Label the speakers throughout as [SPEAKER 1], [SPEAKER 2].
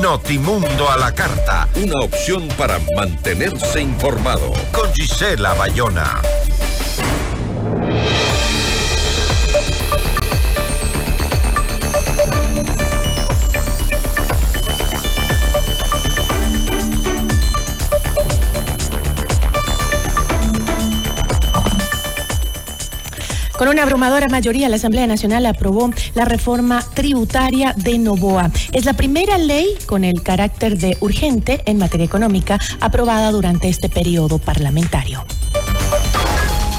[SPEAKER 1] Notimundo a la carta.
[SPEAKER 2] Una opción para mantenerse informado.
[SPEAKER 1] Con Gisela Bayona.
[SPEAKER 3] Con una abrumadora mayoría, la Asamblea Nacional aprobó la reforma tributaria de Novoa. Es la primera ley con el carácter de urgente en materia económica aprobada durante este periodo parlamentario.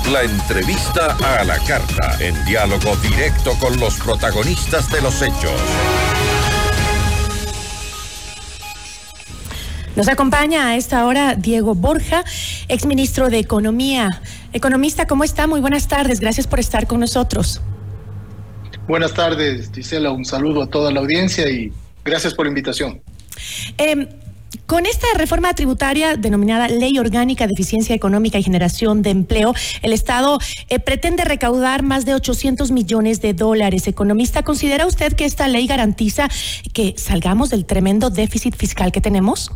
[SPEAKER 2] La entrevista a la carta, en diálogo directo con los protagonistas de los hechos.
[SPEAKER 3] Nos acompaña a esta hora Diego Borja, exministro de Economía. Economista, ¿cómo está? Muy buenas tardes. Gracias por estar con nosotros.
[SPEAKER 4] Buenas tardes, Gisela. Un saludo a toda la audiencia y gracias por la invitación.
[SPEAKER 3] Eh, con esta reforma tributaria denominada Ley Orgánica de Eficiencia Económica y Generación de Empleo, el Estado eh, pretende recaudar más de 800 millones de dólares. Economista, ¿considera usted que esta ley garantiza que salgamos del tremendo déficit fiscal que tenemos?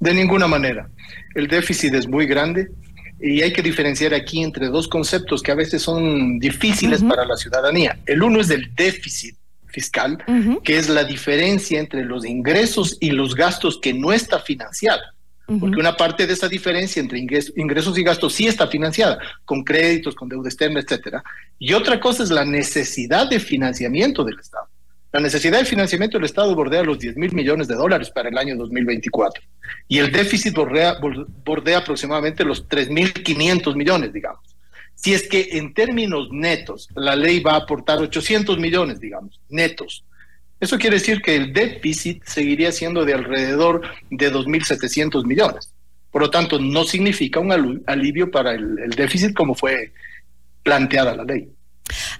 [SPEAKER 4] De ninguna manera. El déficit es muy grande y hay que diferenciar aquí entre dos conceptos que a veces son difíciles para la ciudadanía. El uno es el déficit fiscal, que es la diferencia entre los ingresos y los gastos que no está financiada. Porque una parte de esa diferencia entre ingresos y gastos sí está financiada, con créditos, con deuda externa, etcétera. Y otra cosa es la necesidad de financiamiento del Estado. La necesidad de financiamiento del Estado bordea los 10 mil millones de dólares para el año 2024 y el déficit bordea, bordea aproximadamente los 3 mil 500 millones, digamos. Si es que en términos netos la ley va a aportar 800 millones, digamos, netos, eso quiere decir que el déficit seguiría siendo de alrededor de 2.700 millones. Por lo tanto, no significa un alivio para el déficit como fue planteada la ley.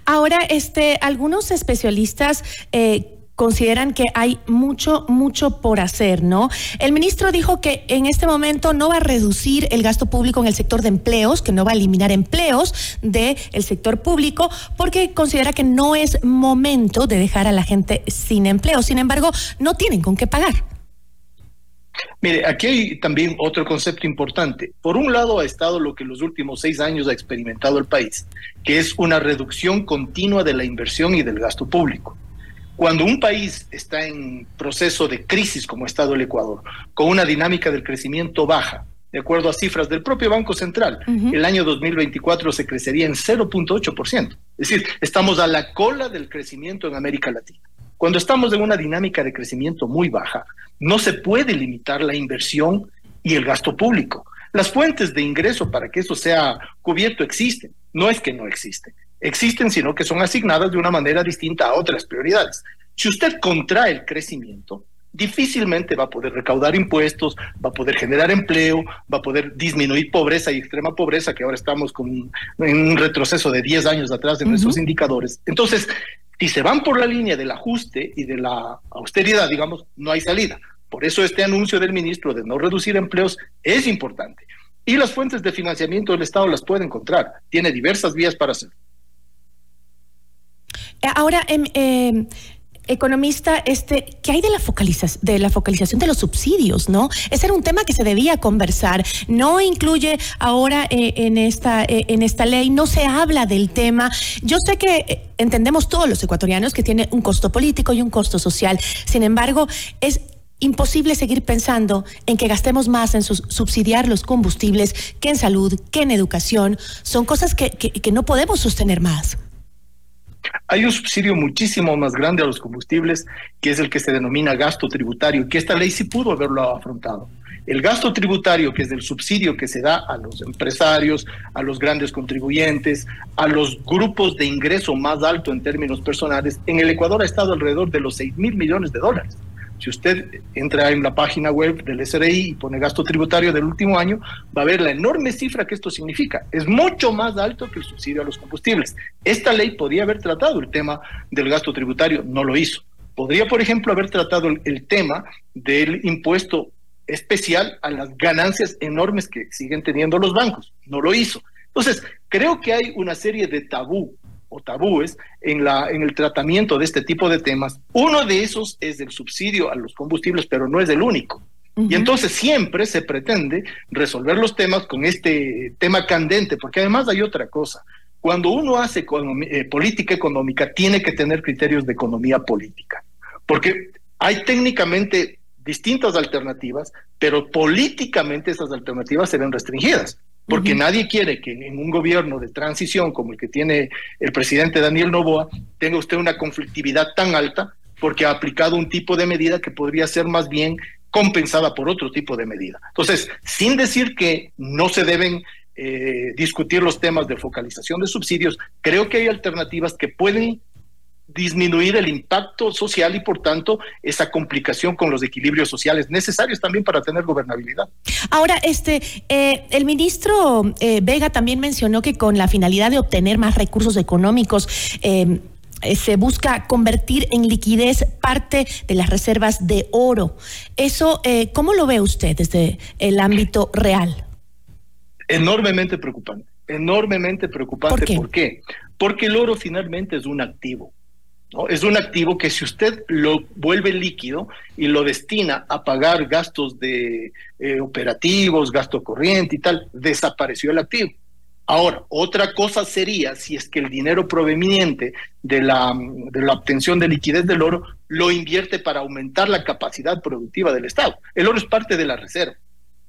[SPEAKER 3] Ahora, este, algunos especialistas eh, consideran que hay mucho, mucho por hacer, ¿no? El ministro dijo que en este momento no va a reducir el gasto público en el sector de empleos, que no va a eliminar empleos del sector público, porque considera que no es momento de dejar a la gente sin empleo. Sin embargo, no tienen con qué pagar.
[SPEAKER 4] Mire, aquí hay también otro concepto importante. Por un lado ha estado lo que en los últimos seis años ha experimentado el país, que es una reducción continua de la inversión y del gasto público. Cuando un país está en proceso de crisis como ha estado el Ecuador, con una dinámica del crecimiento baja, de acuerdo a cifras del propio Banco Central, el año 2024 se crecería en 0.8%. Es decir, estamos a la cola del crecimiento en América Latina. Cuando estamos en una dinámica de crecimiento muy baja, no se puede limitar la inversión y el gasto público. Las fuentes de ingreso para que eso sea cubierto existen. No es que no existen. Existen, sino que son asignadas de una manera distinta a otras prioridades. Si usted contrae el crecimiento, difícilmente va a poder recaudar impuestos, va a poder generar empleo, va a poder disminuir pobreza y extrema pobreza, que ahora estamos con en un retroceso de 10 años atrás de nuestros indicadores. Entonces, si se van por la línea del ajuste y de la austeridad, digamos, no hay salida. Por eso este anuncio del ministro de no reducir empleos es importante. Y las fuentes de financiamiento del Estado las puede encontrar. Tiene diversas vías para hacerlo.
[SPEAKER 3] Ahora, eh, economista, este, ¿qué hay de la, focalización, de la focalización de los subsidios, no? Ese era un tema que se debía conversar. No incluye ahora eh, en, esta, eh, en esta ley, no se habla del tema. Yo sé que eh, entendemos todos los ecuatorianos que tiene un costo político y un costo social. Sin embargo, es imposible seguir pensando en que gastemos más en subsidiar los combustibles que en salud, que en educación. Son cosas que, que no podemos sostener más.
[SPEAKER 4] Hay un subsidio muchísimo más grande a los combustibles, que es el que se denomina gasto tributario, que esta ley sí pudo haberlo afrontado. El gasto tributario, que es el subsidio que se da a los empresarios, a los grandes contribuyentes, a los grupos de ingreso más alto en términos personales, en el Ecuador ha estado alrededor de los 6 mil millones de dólares. Si usted entra en la página web del SRI y pone gasto tributario del último año, va a ver la enorme cifra que esto significa. Es mucho más alto que el subsidio a los combustibles. Esta ley podría haber tratado el tema del gasto tributario, no lo hizo. Podría, por ejemplo, haber tratado el, tema del impuesto especial a las ganancias enormes que siguen teniendo los bancos. No lo hizo. Entonces, creo que hay una serie de tabú o tabúes en, la, en el tratamiento de este tipo de temas. Uno de esos es el subsidio a los combustibles, pero no es el único. Y entonces siempre se pretende resolver los temas con este tema candente, porque además hay otra cosa. Cuando uno hace eh, política económica, tiene que tener criterios de economía política, porque hay técnicamente distintas alternativas, pero políticamente esas alternativas se ven restringidas porque nadie quiere que en un gobierno de transición como el que tiene el presidente Daniel Novoa tenga usted una conflictividad tan alta porque ha aplicado un tipo de medida que podría ser más bien compensada por otro tipo de medida. Entonces, sin decir que no se deben eh, discutir los temas de focalización de subsidios, creo que hay alternativas que pueden disminuir el impacto social y por tanto esa complicación con los equilibrios sociales necesarios también para tener gobernabilidad.
[SPEAKER 3] Ahora, este, eh, el ministro eh, Vega también mencionó que con la finalidad de obtener más recursos económicos, eh, se busca convertir en liquidez parte de las reservas de oro. Eso, ¿cómo lo ve usted desde el ámbito real?
[SPEAKER 4] Enormemente preocupante, enormemente preocupante. ¿Por qué? Porque el oro finalmente es un activo. Es un activo que si usted lo vuelve líquido y lo destina a pagar gastos de eh, operativos, gasto corriente y tal, desapareció el activo. Ahora, otra cosa sería si es que el dinero proveniente de la, de la obtención de liquidez del oro lo invierte para aumentar la capacidad productiva del Estado. El oro es parte de la reserva.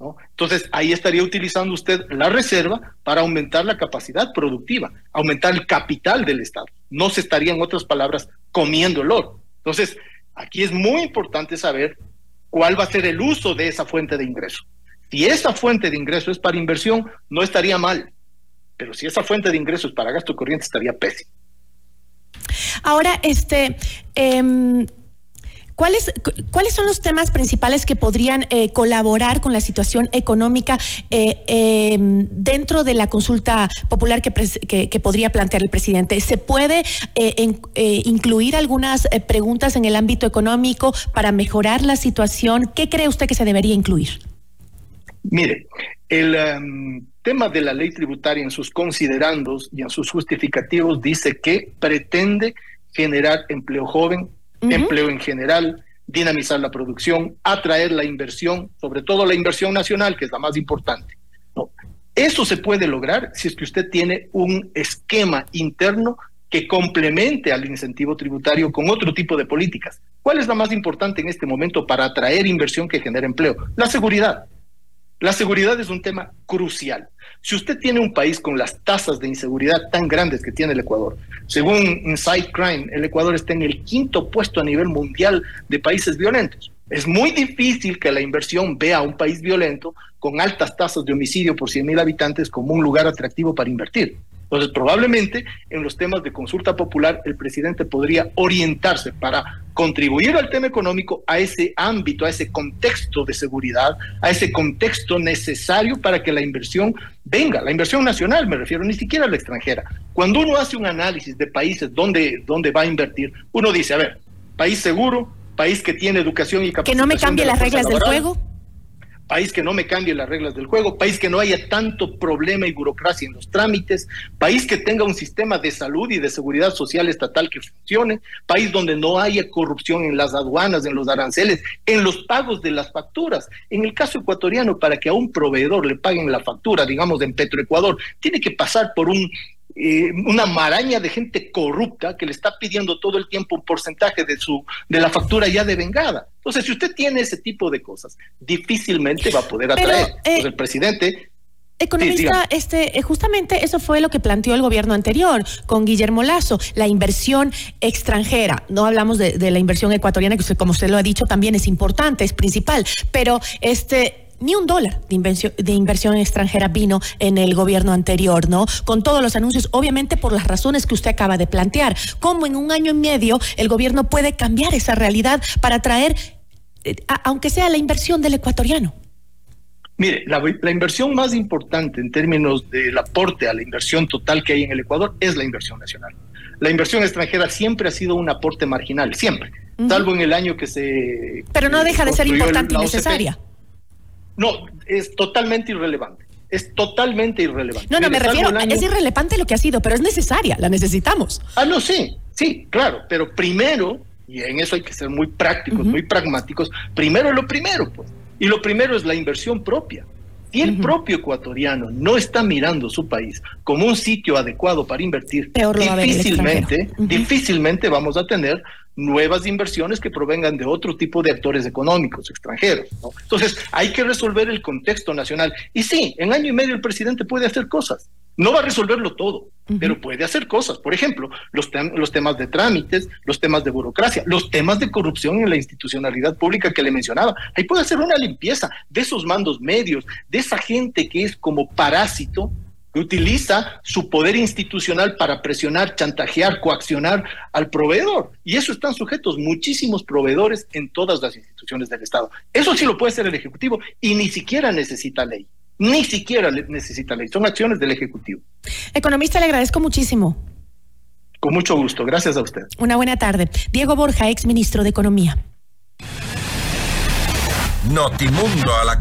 [SPEAKER 4] Entonces, ahí estaría utilizando usted la reserva para aumentar la capacidad productiva, aumentar el capital del Estado. No se estaría, en otras palabras, comiendo el oro. Entonces, aquí es muy importante saber cuál va a ser el uso de esa fuente de ingreso. Si esa fuente de ingreso es para inversión, no estaría mal. Pero si esa fuente de ingreso es para gasto corriente, estaría pésimo.
[SPEAKER 3] Ahora, este, em, ¿Cuáles, ¿Cuáles son los temas principales que podrían eh, colaborar con la situación económica eh, em, dentro de la consulta popular que, podría plantear el presidente? ¿Se puede eh, incluir algunas preguntas en el ámbito económico para mejorar la situación? ¿Qué cree usted que se debería incluir?
[SPEAKER 4] Mire, el em, tema de la ley tributaria en sus considerandos y en sus justificativos dice que pretende generar empleo joven, empleo en general, dinamizar la producción, atraer la inversión, sobre todo la inversión nacional, que es la más importante. ¿no? Eso se puede lograr si es que usted tiene un esquema interno que complemente al incentivo tributario con otro tipo de políticas. ¿Cuál es la más importante en este momento para atraer inversión que genere empleo? La seguridad. La seguridad es un tema crucial. Si usted tiene un país con las tasas de inseguridad tan grandes que tiene el Ecuador, según Inside Crime, el Ecuador está en el quinto puesto a nivel mundial de países violentos. Es muy difícil que la inversión vea a un país violento con altas tasas de homicidio por 100.000 habitantes como un lugar atractivo para invertir. Entonces, probablemente en los temas de consulta popular, el presidente podría orientarse para contribuir al tema económico a ese ámbito, a ese contexto de seguridad, a ese contexto necesario para que la inversión venga, la inversión nacional, me refiero, ni siquiera a la extranjera. Cuando uno hace un análisis de países donde, donde va a invertir, uno dice, a ver, país seguro, país que tiene educación y capacidad.
[SPEAKER 3] Que no me cambie las reglas del juego
[SPEAKER 4] país que no me cambie las reglas del juego, país que no haya tanto problema y burocracia en los trámites, país que tenga un sistema de salud y de seguridad social estatal que funcione, país donde no haya corrupción en las aduanas, en los aranceles, en los pagos de las facturas. En el caso ecuatoriano, para que a un proveedor le paguen la factura, digamos en Petroecuador, tiene que pasar por un eh, una maraña de gente corrupta que le está pidiendo todo el tiempo un porcentaje de su de la factura ya devengada. Entonces, si usted tiene ese tipo de cosas, difícilmente va a poder atraer. Eh, el presidente
[SPEAKER 3] Economista, este, eh, justamente eso fue lo que planteó el gobierno anterior con Guillermo Lazo, la inversión extranjera. No hablamos de, de la inversión ecuatoriana, que usted, como usted lo ha dicho, también es importante, es principal, pero este ni un dólar de inversión, de inversión extranjera vino en el gobierno anterior, ¿no? Con todos los anuncios, obviamente por las razones que usted acaba de plantear. ¿Cómo en un año y medio el gobierno puede cambiar esa realidad para traer, eh, aunque sea la inversión del ecuatoriano?
[SPEAKER 4] Mire, la, la, inversión más importante en términos del aporte a la inversión total que hay en el Ecuador es la inversión nacional. La inversión extranjera siempre ha sido un aporte marginal, siempre, salvo en el año que se...
[SPEAKER 3] Pero no deja de ser importante y necesaria.
[SPEAKER 4] No, es totalmente irrelevante. es totalmente irrelevante.
[SPEAKER 3] No, no, me refiero, es irrelevante lo que ha sido, pero es necesaria, la necesitamos.
[SPEAKER 4] Ah, no, sí, sí, claro, pero primero, y en eso hay que ser muy prácticos, muy pragmáticos, primero lo primero, pues, y lo primero es la inversión propia. Si el propio ecuatoriano no está mirando su país como un sitio adecuado para invertir, difícilmente, difícilmente vamos a tener nuevas inversiones que provengan de otro tipo de actores económicos extranjeros. Entonces, hay que resolver el contexto nacional. Y sí, en año y medio el presidente puede hacer cosas. No va a resolverlo todo, pero puede hacer cosas. Por ejemplo, los, los temas de trámites, los temas de burocracia, los temas de corrupción en la institucionalidad pública que le mencionaba. Ahí puede hacer una limpieza de esos mandos medios, de esa gente que es como parásito utiliza su poder institucional para presionar, chantajear, coaccionar al proveedor. Y eso están sujetos muchísimos proveedores en todas las instituciones del Estado. Eso sí lo puede hacer el Ejecutivo y ni siquiera necesita ley. Ni siquiera necesita ley. Son acciones del Ejecutivo.
[SPEAKER 3] Economista, le agradezco muchísimo.
[SPEAKER 4] Con mucho gusto. Gracias a usted.
[SPEAKER 3] Una buena tarde. Diego Borja, ex ministro de Economía.
[SPEAKER 1] Notimundo a la